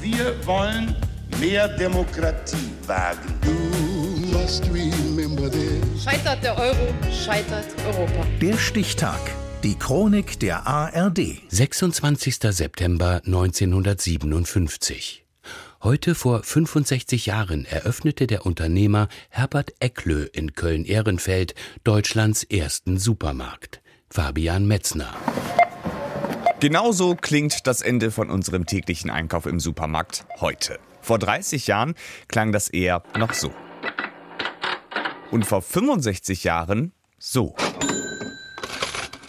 Wir wollen mehr Demokratie wagen. Scheitert der Euro, scheitert Europa. Der Stichtag. Die Chronik der ARD. 26. September 1957. Heute vor 65 Jahren eröffnete der Unternehmer Herbert Ecklö in Köln-Ehrenfeld Deutschlands ersten Supermarkt. Fabian Metzner. Genauso klingt das Ende von unserem täglichen Einkauf im Supermarkt heute. Vor 30 Jahren klang das eher noch so. Und vor 65 Jahren so.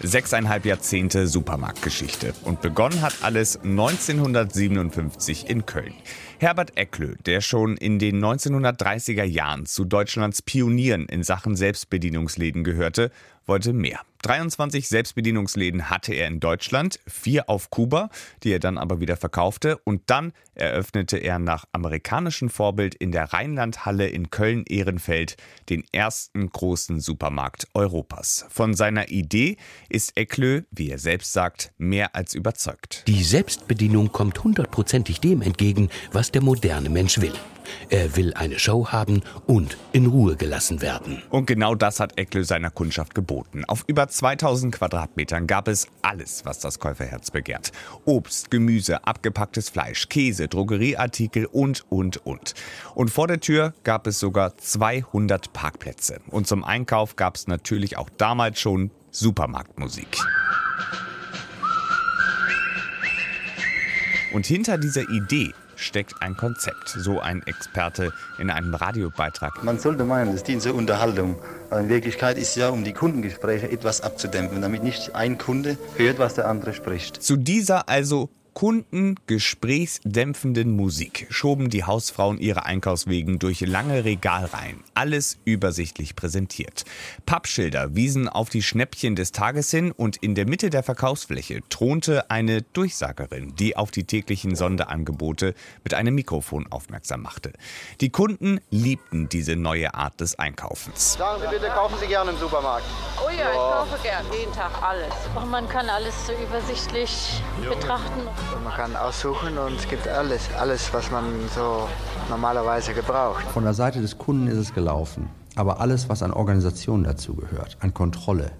Sechseinhalb Jahrzehnte Supermarktgeschichte. Und begonnen hat alles 1957 in Köln. Herbert Ecklö, der schon in den 1930er Jahren zu Deutschlands Pionieren in Sachen Selbstbedienungsläden gehörte, wollte mehr. 23 Selbstbedienungsläden hatte er in Deutschland, vier auf Kuba, die er dann aber wieder verkaufte. Und dann eröffnete er nach amerikanischem Vorbild in der Rheinlandhalle in Köln-Ehrenfeld den ersten großen Supermarkt Europas. Von seiner Idee ist Ecklö, wie er selbst sagt, mehr als überzeugt. Die Selbstbedienung kommt hundertprozentig dem entgegen, was der moderne Mensch will. Er will eine Show haben und in Ruhe gelassen werden. Und genau das hat Eckle seiner Kundschaft geboten. Auf über 2000 Quadratmetern gab es alles, was das Käuferherz begehrt. Obst, Gemüse, abgepacktes Fleisch, Käse, Drogerieartikel und, und, und. Und vor der Tür gab es sogar 200 Parkplätze. Und zum Einkauf gab es natürlich auch damals schon Supermarktmusik. Und hinter dieser Idee steckt ein Konzept, so ein Experte in einem Radiobeitrag. Man sollte meinen, das dient zur Unterhaltung. Aber in Wirklichkeit ist es ja, um die Kundengespräche etwas abzudämpfen, damit nicht ein Kunde hört, was der andere spricht. Zu dieser also kundengesprächsdämpfenden Musik schoben die Hausfrauen ihre Einkaufswegen durch lange Regalreihen, alles übersichtlich präsentiert. Pappschilder wiesen auf die Schnäppchen des Tages hin und in der Mitte der Verkaufsfläche thronte eine Durchsagerin, die auf die täglichen Sonderangebote mit einem Mikrofon aufmerksam machte. Die Kunden liebten diese neue Art des Einkaufens. Sagen Sie bitte, kaufen Sie gerne im Supermarkt? Oh ja, ich kaufe gern. Jeden Tag alles. Und man kann alles so übersichtlich betrachten. Man kann aussuchen und es gibt alles, alles, was man so normalerweise gebraucht. Von der Seite des Kunden ist es gelaufen. Aber alles, was an Organisation dazu gehört, an Kontrolle,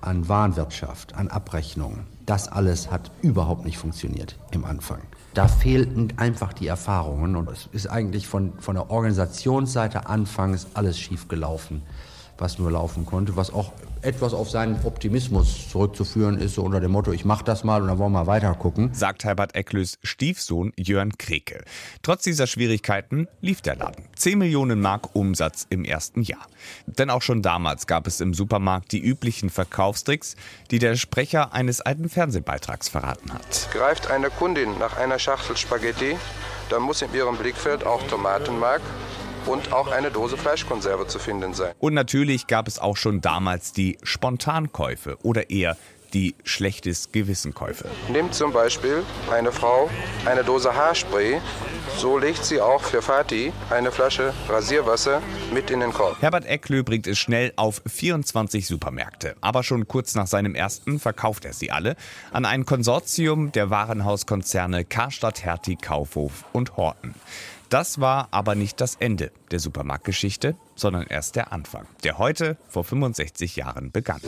an Warenwirtschaft, an Abrechnungen, das alles hat überhaupt nicht funktioniert im Anfang. Da fehlten einfach die Erfahrungen und es ist eigentlich von, von der Organisationsseite anfangs alles schief gelaufen, was nur laufen konnte, was auch etwas auf seinen Optimismus zurückzuführen ist, so unter dem Motto, ich mach das mal und dann wollen wir weiter gucken. Sagt Herbert Ecklös Stiefsohn Jörn Kreke. Trotz dieser Schwierigkeiten lief der Laden. 10 Millionen Mark Umsatz im ersten Jahr. Denn auch schon damals gab es im Supermarkt die üblichen Verkaufstricks, die der Sprecher eines alten Fernsehbeitrags verraten hat. Greift eine Kundin nach einer Schachtel Spaghetti, dann muss in ihrem Blickfeld auch Tomatenmark und auch eine Dose Fleischkonserve zu finden sein. Und natürlich gab es auch schon damals die Spontankäufe oder eher die schlechtes Gewissenkäufe. Nimmt zum Beispiel eine Frau eine Dose Haarspray, so legt sie auch für Fatih eine Flasche Rasierwasser mit in den Korb. Herbert Ecklö bringt es schnell auf 24 Supermärkte. Aber schon kurz nach seinem ersten verkauft er sie alle an ein Konsortium der Warenhauskonzerne Karstadt, Hertie, Kaufhof und Horten. Das war aber nicht das Ende der Supermarktgeschichte, sondern erst der Anfang, der heute vor 65 Jahren begann.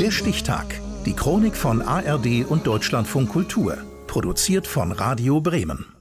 Der Stichtag. Die Chronik von ARD und Deutschlandfunk Kultur. Produziert von Radio Bremen.